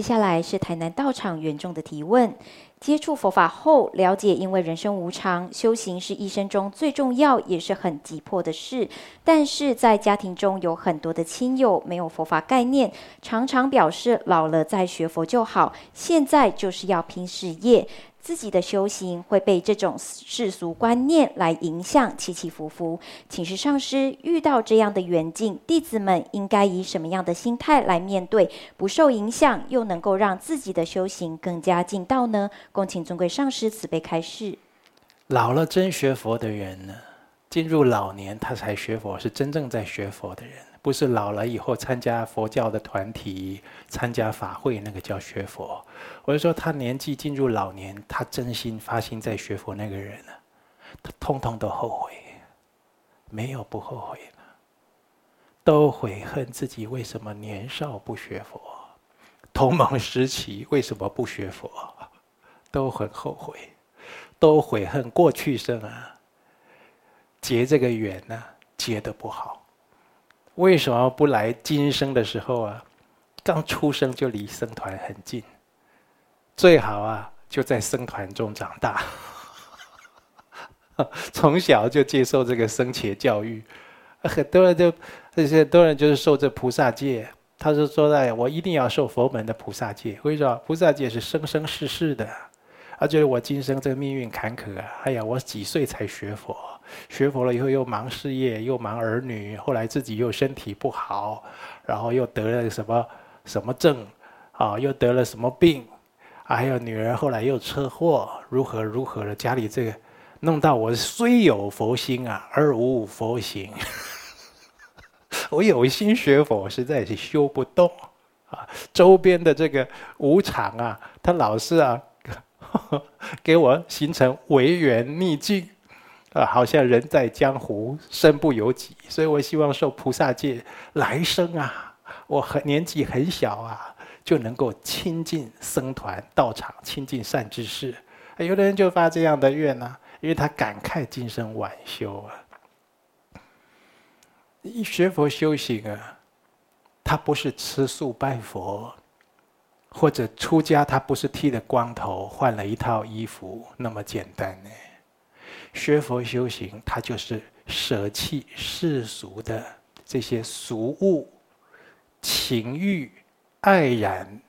接下来是台南道场原众的提问：接触佛法后，了解因为人生无常，修行是一生中最重要也是很急迫的事。但是在家庭中有很多的亲友没有佛法概念，常常表示老了再学佛就好，现在就是要拼事业。自己的修行会被这种世俗观念来影响，起起伏伏。请示上师，遇到这样的缘境，弟子们应该以什么样的心态来面对，不受影响，又能够让自己的修行更加进道呢？恭请尊贵上师慈悲开示。老了真学佛的人呢，进入老年他才学佛，是真正在学佛的人。不是老了以后参加佛教的团体、参加法会，那个叫学佛。我是说，他年纪进入老年，他真心发心在学佛那个人呢，他通通都后悔，没有不后悔的，都悔恨自己为什么年少不学佛，同盟时期为什么不学佛，都很后悔，都悔恨过去生啊，结这个缘呢，结得不好。为什么不来今生的时候啊？刚出生就离僧团很近，最好啊就在僧团中长大，从小就接受这个僧伽教育。很多人就这些多人就是受这菩萨戒，他是说的：“我一定要受佛门的菩萨戒。”为什么？菩萨戒是生生世世的，而且我今生这个命运坎坷啊！哎呀，我几岁才学佛？学佛了以后又忙事业，又忙儿女，后来自己又身体不好，然后又得了什么什么症，啊，又得了什么病，还有女儿后来又车祸，如何如何的，家里这个弄到我虽有佛心啊，而无佛行。我有心学佛，实在是修不动啊。周边的这个无常啊，他老是啊，给我形成违缘逆境。啊，好像人在江湖，身不由己，所以我希望受菩萨戒，来生啊，我很年纪很小啊，就能够亲近僧团道场，亲近善知识。有的人就发这样的愿呢、啊，因为他感慨今生晚修啊。一学佛修行啊，他不是吃素拜佛，或者出家，他不是剃了光头，换了一套衣服那么简单呢。学佛修行，它就是舍弃世俗的这些俗物、情欲、爱染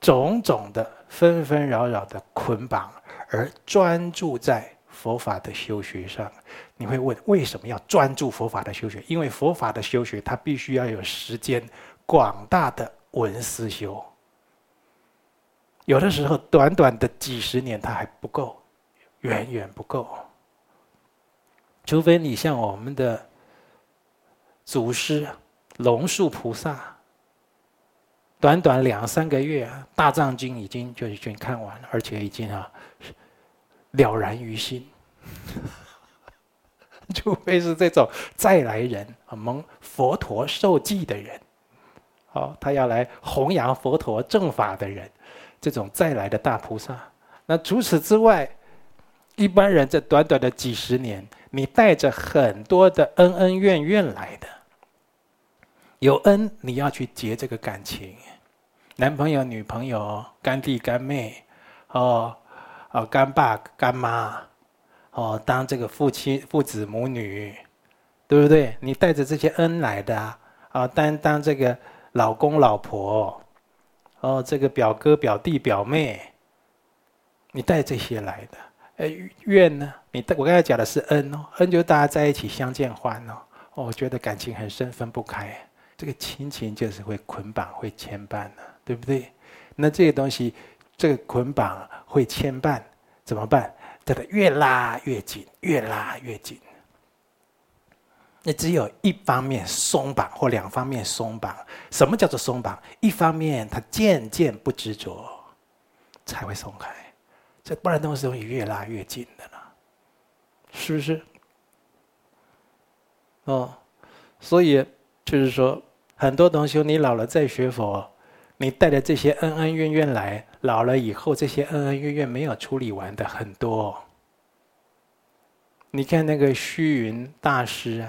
种种的纷纷扰扰的捆绑，而专注在佛法的修学上。你会问，为什么要专注佛法的修学？因为佛法的修学，它必须要有时间广大的闻思修。有的时候，短短的几十年，它还不够，远远不够。除非你像我们的祖师龙树菩萨，短短两三个月，大藏经已经就已经看完了，而且已经啊了然于心。除非是这种再来人啊，蒙佛陀受记的人，好，他要来弘扬佛陀正法的人，这种再来的大菩萨。那除此之外，一般人这短短的几十年。你带着很多的恩恩怨怨来的，有恩你要去结这个感情，男朋友、女朋友、干弟、干妹，哦，哦，干爸、干妈，哦，当这个父亲、父子、母女，对不对？你带着这些恩来的啊，啊，当当这个老公、老婆，哦，这个表哥、表弟、表妹，你带这些来的。呃，怨呢？你我刚才讲的是恩哦，恩就是大家在一起相见欢哦。哦，我觉得感情很深，分不开。这个亲情就是会捆绑、会牵绊的，对不对？那这个东西，这个捆绑会牵绊，怎么办？这个越拉越紧，越拉越紧。那只有一方面松绑，或两方面松绑。什么叫做松绑？一方面他渐渐不执着，才会松开。这不然东西会越拉越紧的呢，是不是？哦，所以就是说，很多东西你老了再学佛，你带着这些恩恩怨怨来，老了以后这些恩恩怨怨没有处理完的很多。你看那个虚云大师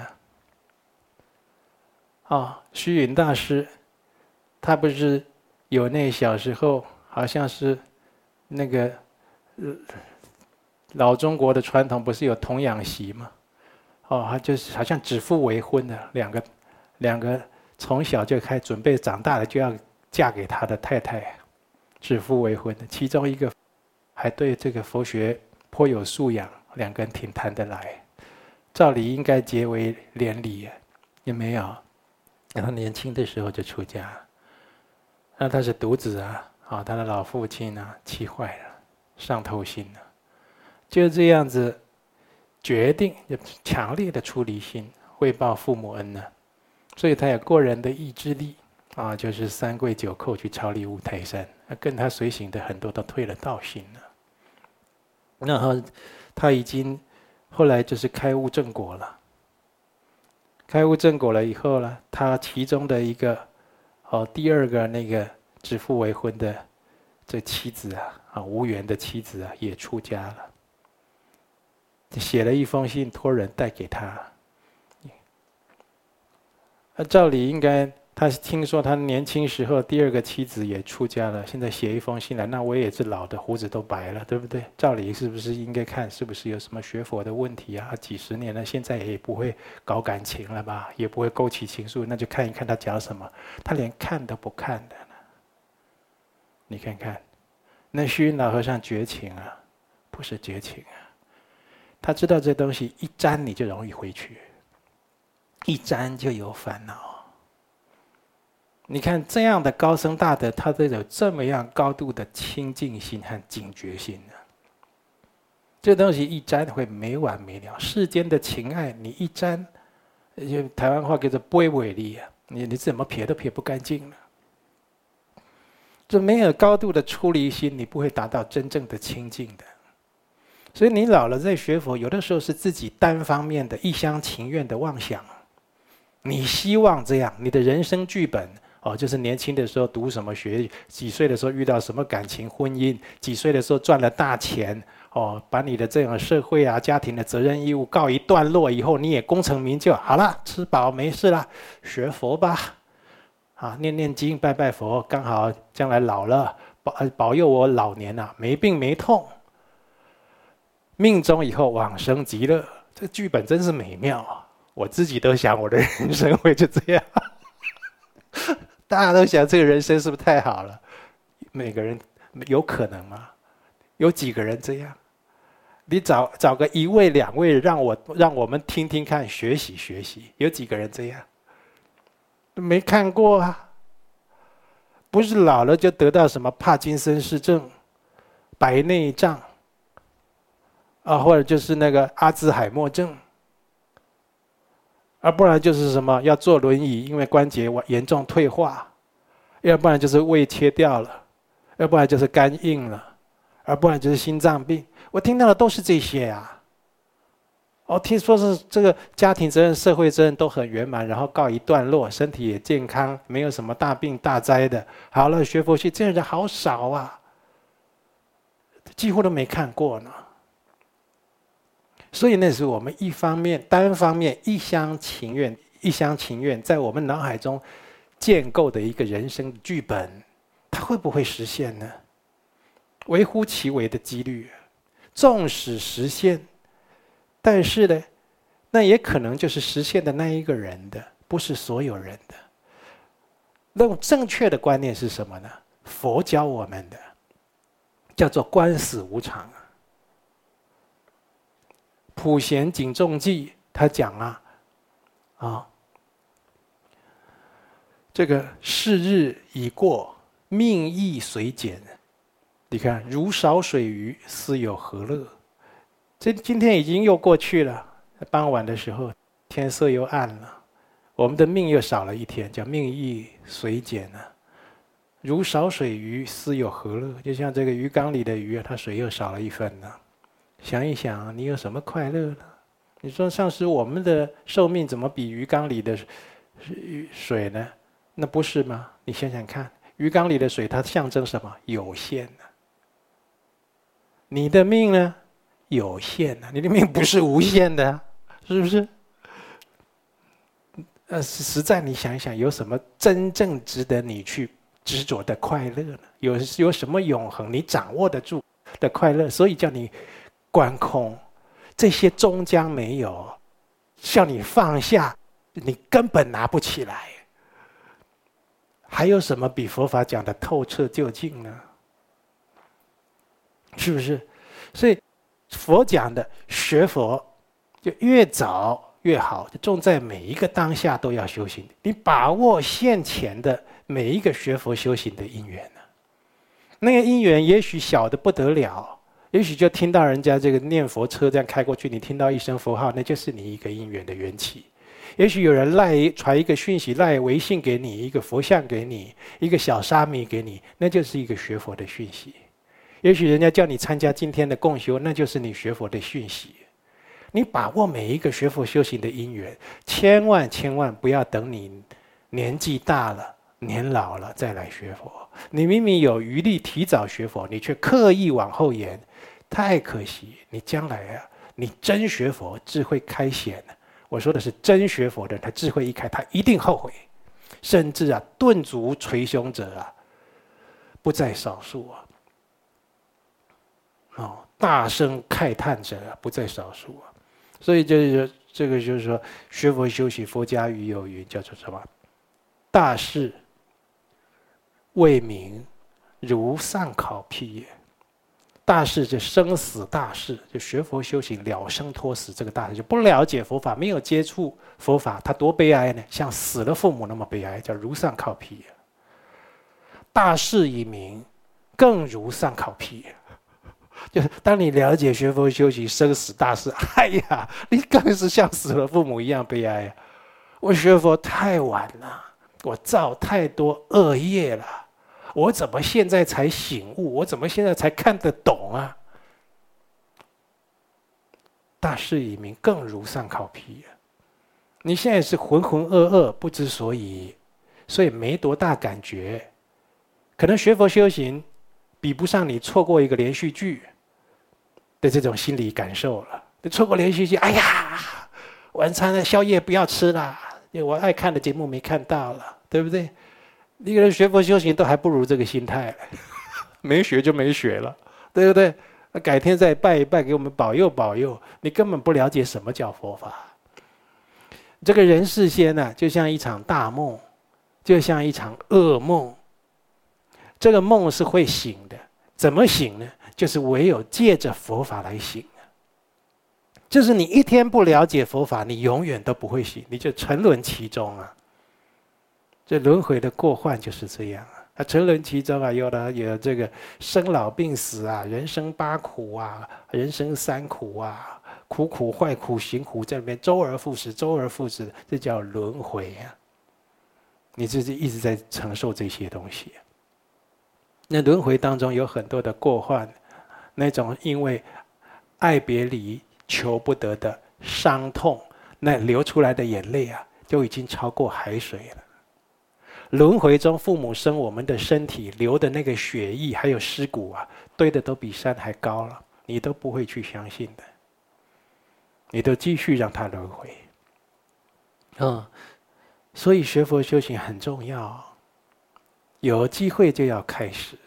啊，啊，虚云大师，他不是有那小时候好像是那个老中国的传统，不是有童养媳吗？哦，他就是好像指腹为婚的两个，两个从小就开始准备长大了就要嫁给他的太太，指腹为婚的。其中一个还对这个佛学颇有素养，两个人挺谈得来。照理应该结为连理，也没有。然后年轻的时候就出家。那他是独子啊，啊，他的老父亲呢气坏了，上透心了，就这样子。决定强烈的出离心，会报父母恩呢，所以他有过人的意志力啊，就是三跪九叩去超离五台山，跟他随行的很多都退了道心了。然后他已经后来就是开悟正果了，开悟正果了以后呢，他其中的一个哦第二个那个指腹为婚的这妻子啊无缘的妻子啊也出家了。写了一封信，托人带给他。那照理应该，他听说他年轻时候第二个妻子也出家了，现在写一封信来，那我也是老的，胡子都白了，对不对？照理是不是应该看是不是有什么学佛的问题啊？几十年了，现在也不会搞感情了吧？也不会勾起情愫，那就看一看他讲什么。他连看都不看的呢。你看看，那虚云老和尚绝情啊，不是绝情啊。他知道这东西一沾你就容易回去，一沾就有烦恼。你看这样的高僧大德，他都有这么样高度的清净心和警觉心呢。这东西一沾会没完没了。世间的情爱，你一沾，就台湾话叫做“不为力”啊，你你怎么撇都撇不干净了。就没有高度的出离心，你不会达到真正的清净的。所以你老了在学佛，有的时候是自己单方面的一厢情愿的妄想。你希望这样，你的人生剧本哦，就是年轻的时候读什么学，几岁的时候遇到什么感情婚姻，几岁的时候赚了大钱哦，把你的这种社会啊、家庭的责任义务告一段落以后，你也功成名就，好了，吃饱没事了，学佛吧，啊，念念经，拜拜佛，刚好将来老了保保佑我老年呐、啊，没病没痛。命中以后往生极乐，这个剧本真是美妙啊！我自己都想我的人生会就这样，大家都想这个人生是不是太好了？每个人有可能吗？有几个人这样？你找找个一位两位，让我让我们听听看，学习学习，有几个人这样？没看过啊！不是老了就得到什么帕金森氏症、白内障。啊，或者就是那个阿兹海默症，啊，不然就是什么要坐轮椅，因为关节严重退化；要不然就是胃切掉了；要不然就是肝硬了；而不然就是心脏病。我听到的都是这些啊。哦，听说是这个家庭责任、社会责任都很圆满，然后告一段落，身体也健康，没有什么大病大灾的。好了，学佛学这样人好少啊，几乎都没看过呢。所以那是我们一方面单方面一厢情愿、一厢情愿在我们脑海中建构的一个人生剧本，它会不会实现呢？微乎其微的几率，纵使实现，但是呢，那也可能就是实现的那一个人的，不是所有人的。那种正确的观念是什么呢？佛教我们的叫做观死无常。普贤警众记，他讲啊，啊，这个是日已过，命亦随减。你看，如少水鱼，斯有何乐？这今天已经又过去了，傍晚的时候，天色又暗了，我们的命又少了一天，叫命亦随减啊。如少水鱼，斯有何乐？就像这个鱼缸里的鱼啊，它水又少了一分呢。想一想，你有什么快乐呢？你说，上师，我们的寿命怎么比鱼缸里的水呢？那不是吗？你想想看，鱼缸里的水它象征什么？有限的。你的命呢？有限的。你的命不是无限的，啊是不是？呃，实在你想一想，有什么真正值得你去执着的快乐呢？有有什么永恒你掌握得住的快乐？所以叫你观空，这些终将没有，叫你放下，你根本拿不起来。还有什么比佛法讲的透彻究竟呢？是不是？所以佛讲的学佛，就越早越好，就重在每一个当下都要修行。你把握现前的每一个学佛修行的因缘呢？那个因缘也许小的不得了，也许就听到人家这个念佛车这样开过去，你听到一声佛号，那就是你一个因缘的缘起。也许有人赖传一个讯息，赖微信给你一个佛像给你一个小沙弥给你，那就是一个学佛的讯息。也许人家叫你参加今天的共修，那就是你学佛的讯息。你把握每一个学佛修行的因缘，千万千万不要等你年纪大了、年老了再来学佛。你明明有余力提早学佛，你却刻意往后延，太可惜。你将来啊，你真学佛，智慧开显了。我说的是真学佛的，他智慧一开，他一定后悔，甚至啊，顿足捶胸者啊，不在少数啊。哦，大声慨叹者，不在少数啊。所以就是这个，就是说，学佛修行，佛家语有云，叫做什么？大事为名，如丧考妣也。大事就生死大事，就学佛修行了生脱死这个大事，就不了解佛法，没有接触佛法，他多悲哀呢？像死了父母那么悲哀，叫如丧考妣。大事已明，更如丧考妣。就是当你了解学佛修行生死大事，哎呀，你更是像死了父母一样悲哀呀。我学佛太晚了，我造太多恶业了。我怎么现在才醒悟？我怎么现在才看得懂啊？大事已明，更如丧考妣啊！你现在是浑浑噩噩，不知所以，所以没多大感觉。可能学佛修行比不上你错过一个连续剧的这种心理感受了。你错过连续剧，哎呀，晚餐的宵夜不要吃了，我爱看的节目没看到了，对不对？一个人学佛修行都还不如这个心态，没学就没学了，对不对？改天再拜一拜，给我们保佑保佑。你根本不了解什么叫佛法。这个人世间呢，就像一场大梦，就像一场噩梦。这个梦是会醒的，怎么醒呢？就是唯有借着佛法来醒。就是你一天不了解佛法，你永远都不会醒，你就沉沦其中啊。这轮回的过患就是这样啊！啊，沉沦其中啊，有的有这个生老病死啊，人生八苦啊，人生三苦啊，苦苦坏苦行苦，在里面周而复始，周而复始，这叫轮回啊！你自己一直在承受这些东西。那轮回当中有很多的过患，那种因为爱别离、求不得的伤痛，那流出来的眼泪啊，就已经超过海水了。轮回中，父母生我们的身体流的那个血液，还有尸骨啊，堆的都比山还高了，你都不会去相信的。你都继续让它轮回。嗯，所以学佛修行很重要，有机会就要开始。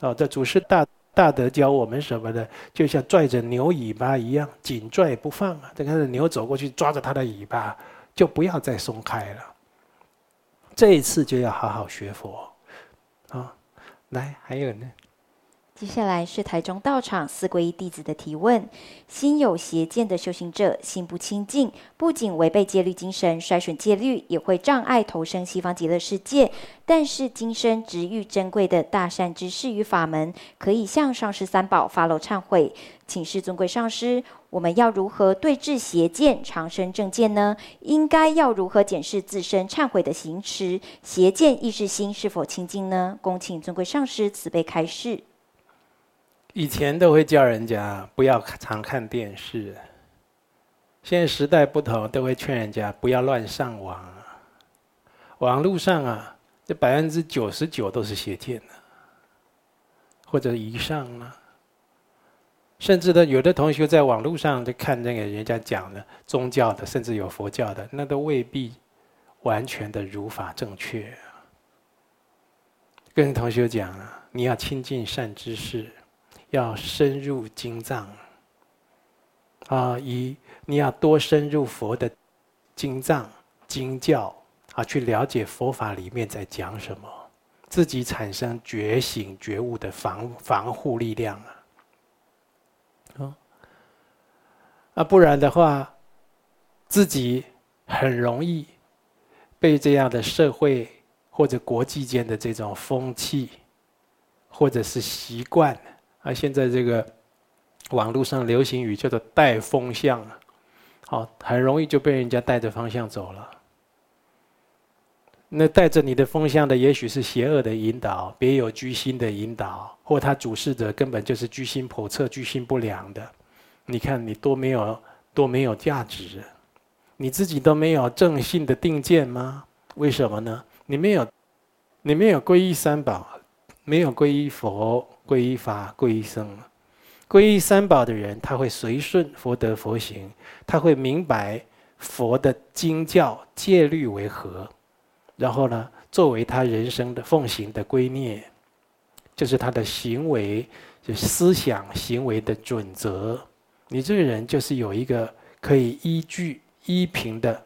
哦，这祖师大大德教我们什么呢？就像拽着牛尾巴一样，紧拽不放啊！这个牛走过去，抓着它的尾巴，就不要再松开了。这一次就要好好学佛，啊，来，还有呢。接下来是台中道场四皈依弟子的提问：心有邪见的修行者，心不清净，不仅违背戒律精神，衰损戒律，也会障碍投生西方极乐世界。但是今生值遇珍贵的大善知识与法门，可以向上师三宝发露忏悔，请示尊贵上师。我们要如何对治邪见，长生正见呢？应该要如何检视自身忏悔的行持？邪见意识心是否清净呢？恭请尊贵上师慈悲开示。以前都会叫人家不要常看电视，现在时代不同，都会劝人家不要乱上网。网络上啊，这百分之九十九都是邪见的，或者以上呢。甚至呢，有的同学在网络上就看那个人家讲的宗教的，甚至有佛教的，那都未必完全的如法正确。跟同学讲啊，你要亲近善知识，要深入经藏。啊，一你要多深入佛的经藏经教啊，去了解佛法里面在讲什么，自己产生觉醒觉悟的防防护力量啊。啊，啊，不然的话，自己很容易被这样的社会或者国际间的这种风气，或者是习惯啊，现在这个网络上流行语叫做带风向啊，好，很容易就被人家带着方向走了。那带着你的风向的，也许是邪恶的引导，别有居心的引导，或他主事者根本就是居心叵测、居心不良的。你看你多没有多没有价值，你自己都没有正信的定见吗？为什么呢？你没有，你没有皈依三宝，没有皈依佛、皈依法、皈依僧。皈依三宝的人，他会随顺佛德佛行，他会明白佛的经教戒律为何。然后呢，作为他人生的奉行的圭臬，就是他的行为，就思想行为的准则。你这个人就是有一个可以依据依凭的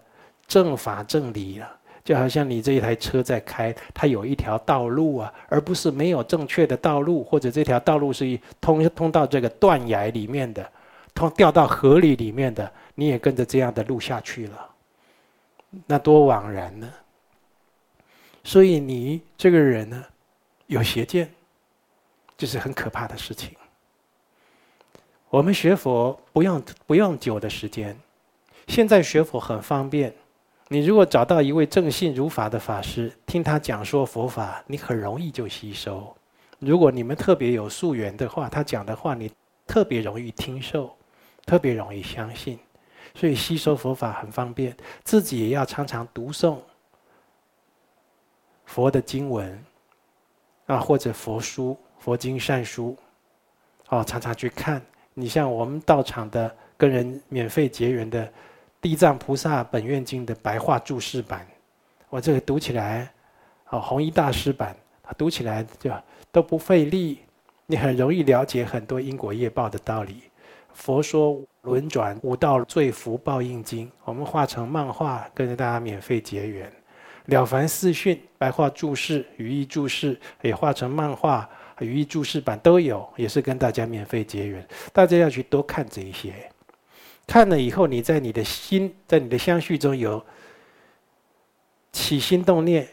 正法正理了，就好像你这一台车在开，它有一条道路啊，而不是没有正确的道路，或者这条道路是通通到这个断崖里面的，通掉到河里里面的，你也跟着这样的路下去了，那多枉然呢？所以你这个人呢，有邪见，就是很可怕的事情。我们学佛不用不用久的时间，现在学佛很方便。你如果找到一位正信如法的法师，听他讲说佛法，你很容易就吸收。如果你们特别有宿缘的话，他讲的话你特别容易听受，特别容易相信，所以吸收佛法很方便。自己也要常常读诵。佛的经文，啊，或者佛书、佛经善书，哦，常常去看。你像我们道场的跟人免费结缘的《地藏菩萨本愿经》的白话注释版，我这个读起来，哦，弘一大师版，读起来就都不费力，你很容易了解很多因果业报的道理。佛说轮转五道罪福报应经，我们画成漫画，跟着大家免费结缘。了凡四训白话注释、语义注释也画成漫画、语义注释版都有，也是跟大家免费结缘。大家要去多看这一些，看了以后，你在你的心，在你的相续中有起心动念、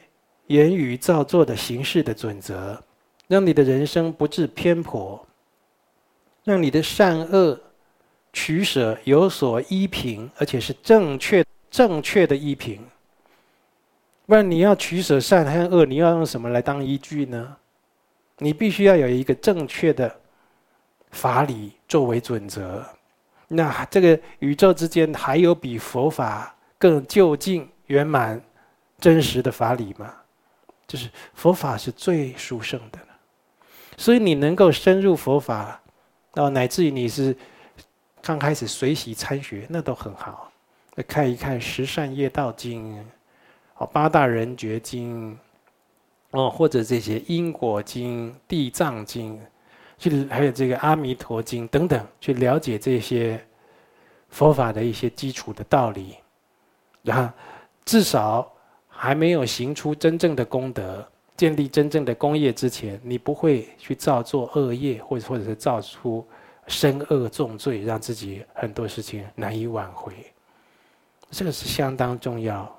言语造作的形式的准则，让你的人生不致偏颇，让你的善恶取舍有所依凭，而且是正确、正确的依凭。不然你要取舍善和恶，你要用什么来当依据呢？你必须要有一个正确的法理作为准则。那这个宇宙之间还有比佛法更究竟、圆满、真实的法理吗？就是佛法是最殊胜的。所以你能够深入佛法，到乃至于你是刚开始随喜参学，那都很好。看一看《十善业道经》。哦八大人觉经，哦，或者这些因果经、地藏经，去还有这个阿弥陀经等等，去了解这些佛法的一些基础的道理，然后至少还没有行出真正的功德，建立真正的功业之前，你不会去造作恶业，或者或者是造出深恶重罪，让自己很多事情难以挽回。这个是相当重要。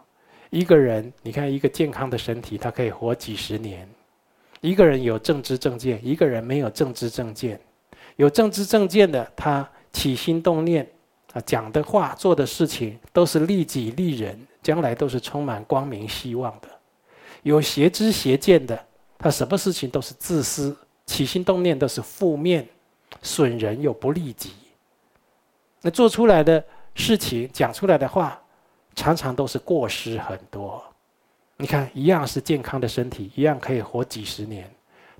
一个人，你看一个健康的身体，他可以活几十年。一个人有正知正见，一个人没有正知正见。有正知正见的，他起心动念啊，讲的话、做的事情都是利己利人，将来都是充满光明希望的。有邪知邪见的，他什么事情都是自私，起心动念都是负面，损人又不利己。那做出来的事情，讲出来的话。常常都是过失很多，你看，一样是健康的身体，一样可以活几十年，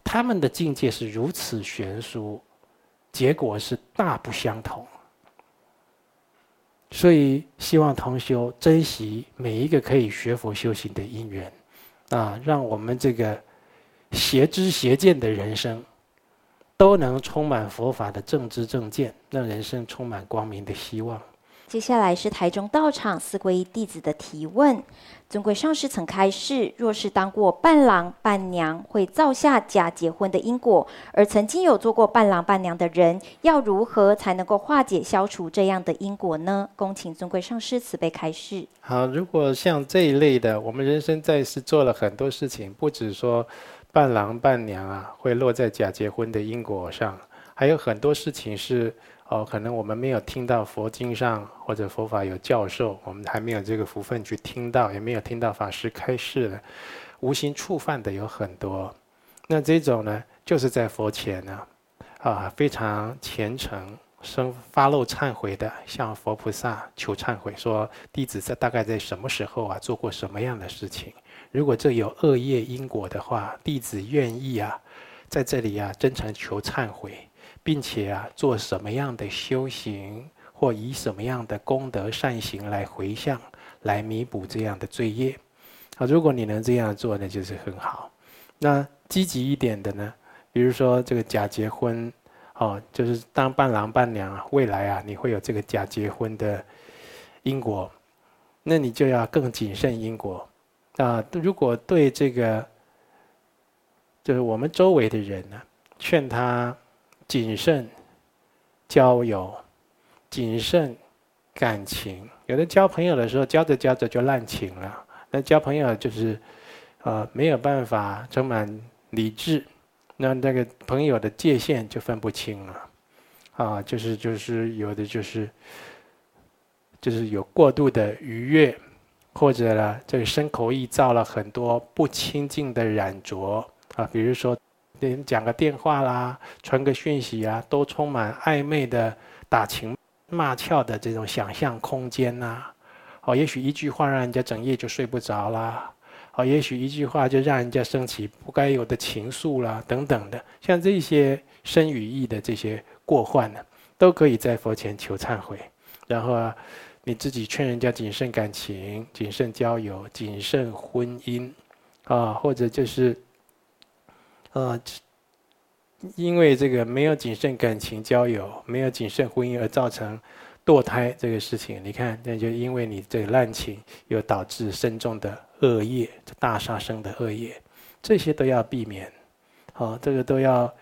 他们的境界是如此悬殊，结果是大不相同。所以，希望同修珍惜每一个可以学佛修行的因缘，啊，让我们这个邪知邪见的人生，都能充满佛法的正知正见，让人生充满光明的希望。接下来是台中道场四皈依弟子的提问：尊贵上师曾开示，若是当过伴郎伴娘，会造下假结婚的因果；而曾经有做过伴郎伴娘的人，要如何才能够化解消除这样的因果呢？恭请尊贵上师慈悲开示。好，如果像这一类的，我们人生在世做了很多事情，不止说伴郎伴娘啊，会落在假结婚的因果上，还有很多事情是。哦，可能我们没有听到佛经上或者佛法有教授，我们还没有这个福分去听到，也没有听到法师开示的，无心触犯的有很多。那这种呢，就是在佛前呢，啊，非常虔诚、生发露忏悔的，向佛菩萨求忏悔，说弟子在大概在什么时候啊，做过什么样的事情？如果这有恶业因果的话，弟子愿意啊，在这里啊，真诚求忏悔。并且啊，做什么样的修行，或以什么样的功德善行来回向，来弥补这样的罪业。啊，如果你能这样做，那就是很好。那积极一点的呢？比如说这个假结婚，哦，就是当伴郎伴娘，未来啊，你会有这个假结婚的因果，那你就要更谨慎因果。啊，如果对这个，就是我们周围的人呢，劝他。谨慎交友，谨慎感情。有的交朋友的时候，交着交着就滥情了。那交朋友就是，呃，没有办法充满理智，那那个朋友的界限就分不清了。啊，就是就是有的就是，就是有过度的愉悦，或者呢，这个身口意造了很多不清净的染着啊，比如说。连讲个电话啦，传个讯息啊，都充满暧昧的打情骂俏的这种想象空间呐。哦，也许一句话让人家整夜就睡不着啦。哦，也许一句话就让人家升起不该有的情愫啦，等等的。像这些身语意的这些过患呢，都可以在佛前求忏悔。然后啊，你自己劝人家谨慎感情、谨慎交友、谨慎婚姻，啊，或者就是。呃，因为这个没有谨慎感情交友，没有谨慎婚姻而造成堕胎这个事情，你看，那就因为你这个滥情，又导致深重的恶业，大杀生的恶业，这些都要避免。好，这个都要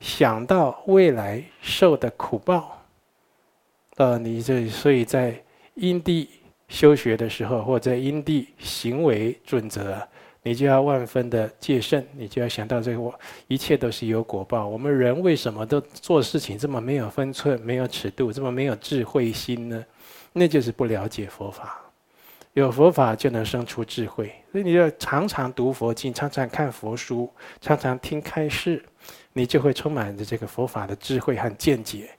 想到未来受的苦报。呃，你这所以在因地修学的时候，或者在因地行为准则。你就要万分的戒慎，你就要想到这个，我一切都是有果报。我们人为什么都做事情这么没有分寸、没有尺度、这么没有智慧心呢？那就是不了解佛法。有佛法就能生出智慧，所以你要常常读佛经，常常看佛书，常常听开示，你就会充满着这个佛法的智慧和见解。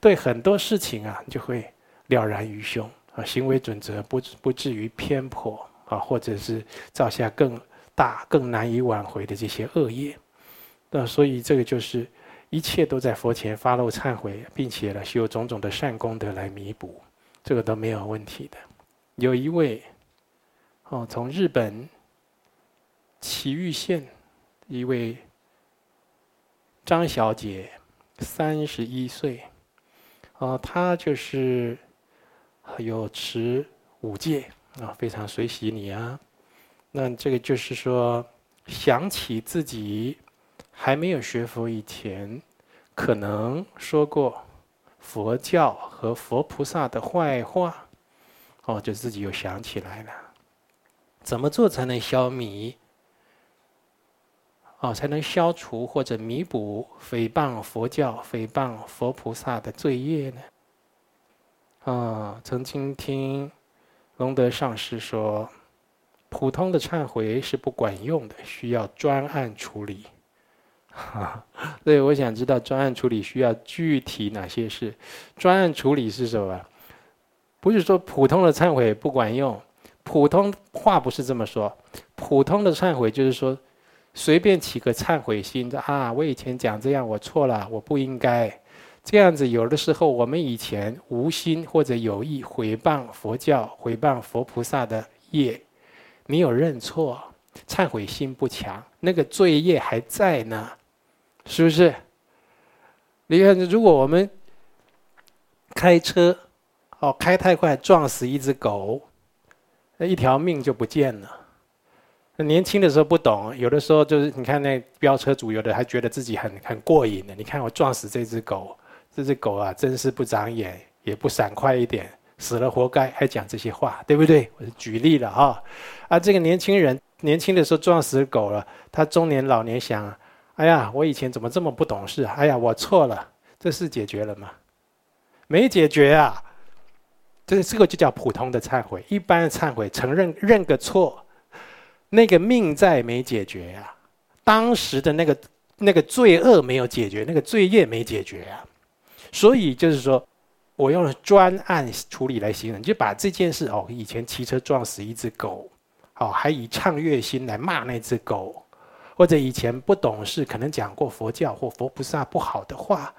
对很多事情啊，你就会了然于胸啊，行为准则不不至于偏颇。或者是造下更大、更难以挽回的这些恶业，那所以这个就是一切都在佛前发露忏悔，并且呢修种种的善功德来弥补，这个都没有问题的。有一位哦，从日本埼玉县一位张小姐，三十一岁，啊，她就是有持五戒。啊，非常随喜你啊！那这个就是说，想起自己还没有学佛以前，可能说过佛教和佛菩萨的坏话，哦，就自己又想起来了。怎么做才能消弭？哦，才能消除或者弥补诽谤佛教、诽谤佛菩萨的罪业呢？啊、曾经听。龙德上师说：“普通的忏悔是不管用的，需要专案处理。”哈，所以我想知道专案处理需要具体哪些事？专案处理是什么？不是说普通的忏悔不管用，普通话不是这么说。普通的忏悔就是说，随便起个忏悔心，啊，我以前讲这样，我错了，我不应该。这样子，有的时候我们以前无心或者有意毁谤佛教、毁谤佛菩萨的业，你有认错，忏悔心不强，那个罪业还在呢，是不是？你看，如果我们开车哦，开太快撞死一只狗，那一条命就不见了。年轻的时候不懂，有的时候就是你看那飙车族，有的还觉得自己很很过瘾的。你看我撞死这只狗，这只狗啊，真是不长眼，也不闪快一点。死了活该，还讲这些话，对不对？我是举例了哈。啊，这个年轻人年轻的时候撞死狗了，他中年老年想：哎呀，我以前怎么这么不懂事？哎呀，我错了，这事解决了吗？没解决啊。这个这个就叫普通的忏悔，一般的忏悔承认认个错，那个命债没解决呀，当时的那个那个罪恶没有解决，那个罪业没解决啊。所以就是说。我用了专案处理来形容，就把这件事哦，以前骑车撞死一只狗，哦，还以唱悦心来骂那只狗，或者以前不懂事，可能讲过佛教或佛菩萨不好的话，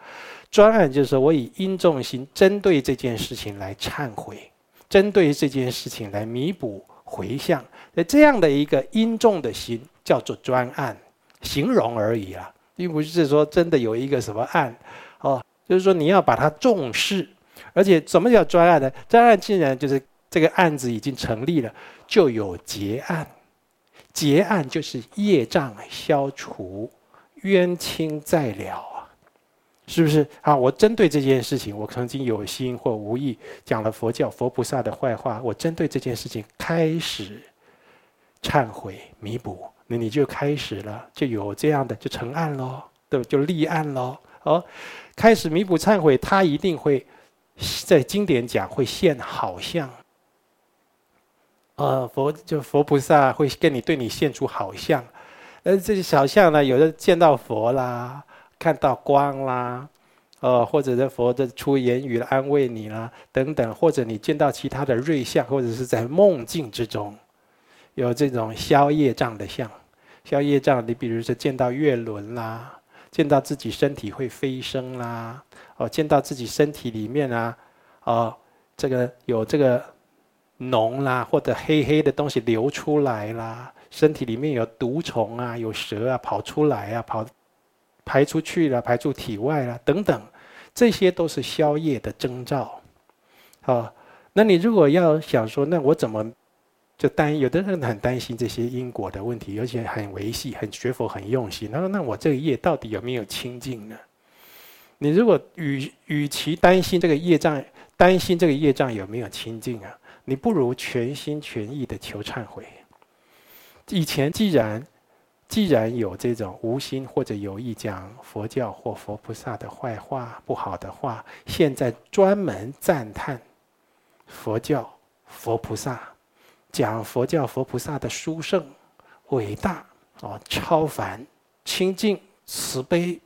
专案就是说我以因重心针对这件事情来忏悔，针对这件事情来弥补回向，那这样的一个因重的心叫做专案，形容而已啊，并不是说真的有一个什么案，哦，就是说你要把它重视。而且什么叫专案呢？专案既然就是这个案子已经成立了，就有结案。结案就是业障消除，冤亲债了啊，是不是？啊，我针对这件事情，我曾经有心或无意讲了佛教、佛菩萨的坏话，我针对这件事情开始忏悔弥补，那你就开始了，就有这样的就成案喽，对，就立案喽。哦，开始弥补忏悔，他一定会。在经典讲会现好相，呃，佛就佛菩萨会跟你对你现出好相，呃，这些小相呢，有的见到佛啦，看到光啦，呃，或者是佛的出言语安慰你啦，等等，或者你见到其他的瑞相，或者是在梦境之中，有这种消业障的相，消业障，你比如说见到月轮啦，见到自己身体会飞升啦。哦，见到自己身体里面啊，哦，这个有这个脓啦，或者黑黑的东西流出来啦，身体里面有毒虫啊，有蛇啊跑出来啊，跑排出去了，排出体外了等等，这些都是消业的征兆。哦，那你如果要想说，那我怎么就担？有的人很担心这些因果的问题，而且很维系，很学佛很用心。他说，那我这个业到底有没有清净呢？你如果与与其担心这个业障，担心这个业障有没有清净啊？你不如全心全意的求忏悔。以前既然既然有这种无心或者有意讲佛教或佛菩萨的坏话、不好的话，现在专门赞叹佛教、佛菩萨，讲佛教、佛菩萨的殊胜、伟大、哦超凡、清净、慈悲。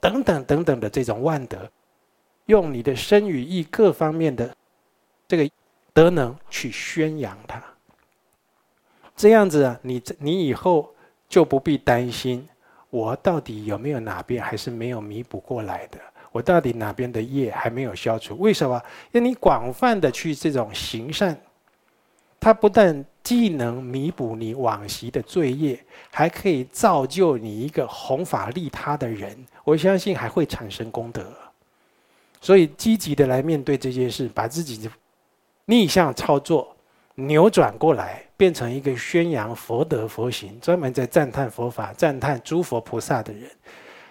等等等等的这种万德，用你的身与意各方面的这个德能去宣扬它，这样子啊，你你以后就不必担心我到底有没有哪边还是没有弥补过来的，我到底哪边的业还没有消除？为什么？因为你广泛的去这种行善，它不但既能弥补你往昔的罪业，还可以造就你一个弘法利他的人。我相信还会产生功德，所以积极的来面对这件事，把自己的逆向操作扭转过来，变成一个宣扬佛德佛行、专门在赞叹佛法、赞叹诸佛菩萨的人，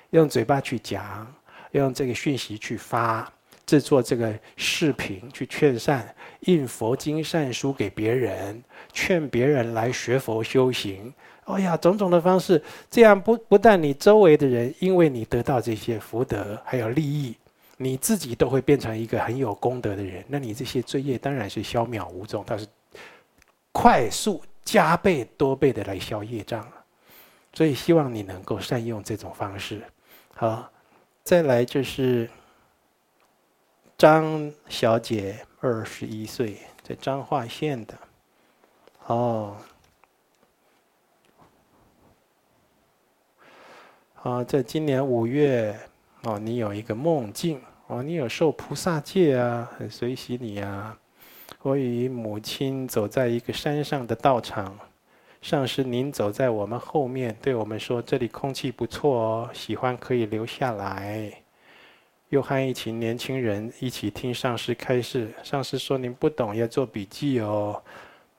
用嘴巴去讲，用这个讯息去发。制作这个视频去劝善，印佛经善书给别人，劝别人来学佛修行。哎呀，种种的方式，这样不不但你周围的人，因为你得到这些福德还有利益，你自己都会变成一个很有功德的人。那你这些罪业当然是消渺无踪，但是快速加倍多倍的来消业障了。所以希望你能够善用这种方式。好，再来就是。张小姐二十一岁，在彰化县的。哦，啊，在今年五月，哦，你有一个梦境，哦，你有受菩萨戒啊，很随喜你啊。我与母亲走在一个山上的道场，上师您走在我们后面，对我们说这里空气不错哦，喜欢可以留下来。又和一群年轻人一起听上师开示，上师说您不懂要做笔记哦。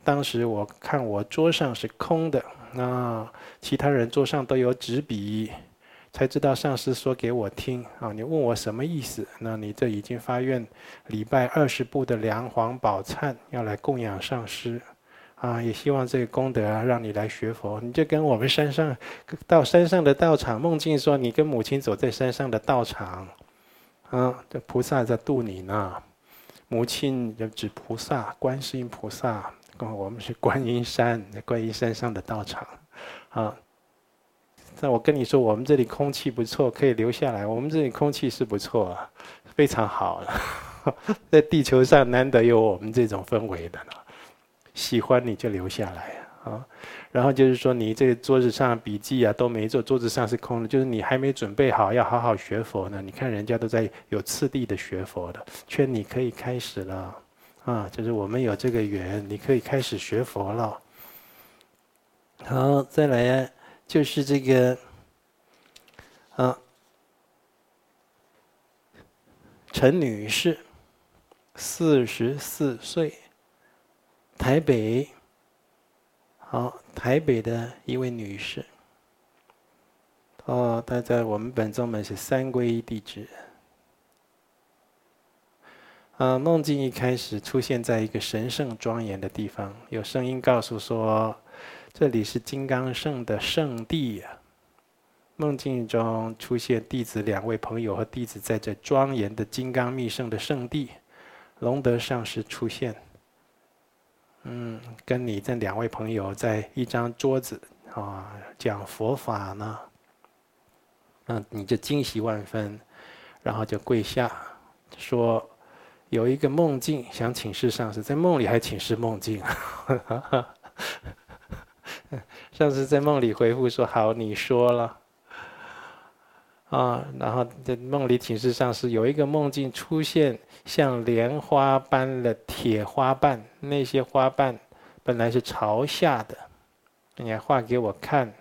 当时我看我桌上是空的，那其他人桌上都有纸笔，才知道上师说给我听啊。你问我什么意思？那你这已经发愿礼拜二十部的梁皇宝忏要来供养上师啊，也希望这个功德啊让你来学佛。你就跟我们山上到山上的道场，梦境说你跟母亲走在山上的道场，啊，这菩萨在度你呢。母亲就指菩萨，观世音菩萨。我们是观音山，观音山上的道场，啊。那我跟你说，我们这里空气不错，可以留下来。我们这里空气是不错，非常好了。在地球上难得有我们这种氛围的呢。喜欢你就留下来啊。然后就是说，你这个桌子上笔记啊都没做，桌子上是空的，就是你还没准备好要好好学佛呢。你看人家都在有次第的学佛的，劝你可以开始了。啊，就是我们有这个缘，你可以开始学佛了。好，再来呀就是这个，啊，陈女士，四十四岁，台北，好，台北的一位女士。哦，她在我们本宗门是三皈依弟子。啊，梦境一开始出现在一个神圣庄严的地方，有声音告诉说，这里是金刚圣的圣地呀。梦境中出现弟子两位朋友和弟子在这庄严的金刚密圣的圣地，龙德上师出现，嗯，跟你这两位朋友在一张桌子啊讲佛法呢，那，你就惊喜万分，然后就跪下说。有一个梦境，想请示上师，在梦里还请示梦境。上师在梦里回复说：“好，你说了。”啊，然后在梦里请示上是，有一个梦境出现像莲花般的铁花瓣，那些花瓣本来是朝下的，你还画给我看。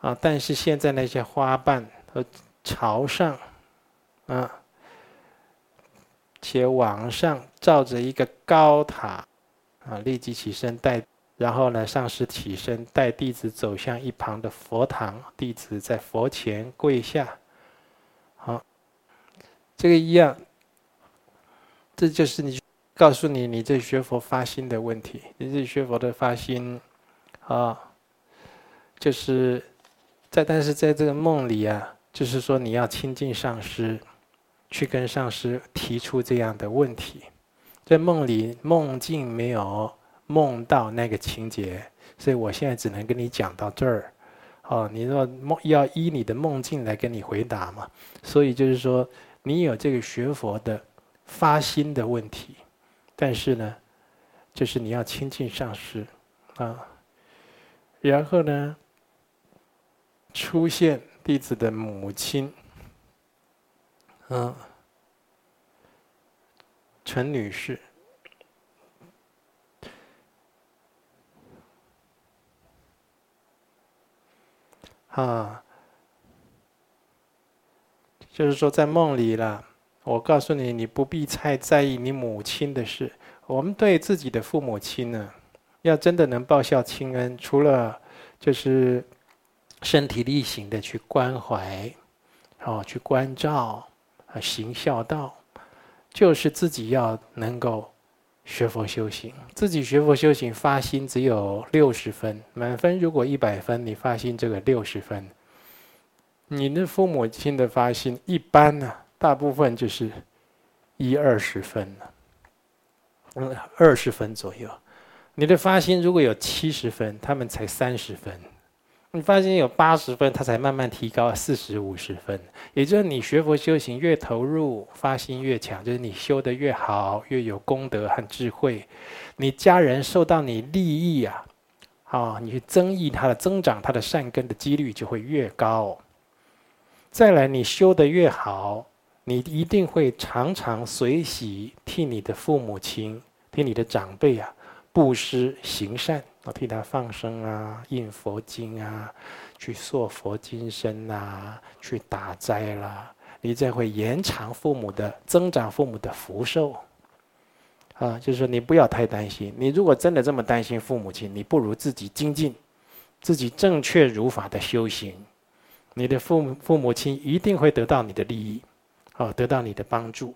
啊，但是现在那些花瓣都朝上，啊。且往上照着一个高塔，啊，立即起身带，然后呢，上师起身带弟子走向一旁的佛堂，弟子在佛前跪下。好，这个一样，这就是你告诉你，你这学佛发心的问题。你这学佛的发心，啊，就是在，但是在这个梦里啊，就是说你要亲近上师。去跟上师提出这样的问题，在梦里梦境没有梦到那个情节，所以我现在只能跟你讲到这儿。哦，你说梦要依你的梦境来跟你回答嘛？所以就是说，你有这个学佛的发心的问题，但是呢，就是你要亲近上师啊，然后呢，出现弟子的母亲。嗯，陈女士，啊，就是说在梦里了。我告诉你，你不必太在意你母亲的事。我们对自己的父母亲呢，要真的能报效亲恩，除了就是身体力行的去关怀，哦，去关照。啊行孝道，就是自己要能够学佛修行。自己学佛修行发心只有六十分，满分如果一百分，你发心这个六十分。你的父母亲的发心一般呢，大部分就是一二十分了，嗯，二十分左右。你的发心如果有七十分，他们才三十分。你发现有八十分，他才慢慢提高四十五十分。也就是你学佛修行越投入，发心越强，就是你修得越好，越有功德和智慧。你家人受到你利益啊，啊，你去增益他的增长，他的善根的几率就会越高。再来，你修得越好，你一定会常常随喜替你的父母亲、替你的长辈啊布施行善。啊，替他放生啊，印佛经啊，去塑佛金身啊，去打斋啦，你这会延长父母的增长父母的福寿。啊，就是说你不要太担心。你如果真的这么担心父母亲，你不如自己精进，自己正确如法的修行，你的父母父母亲一定会得到你的利益，啊，得到你的帮助。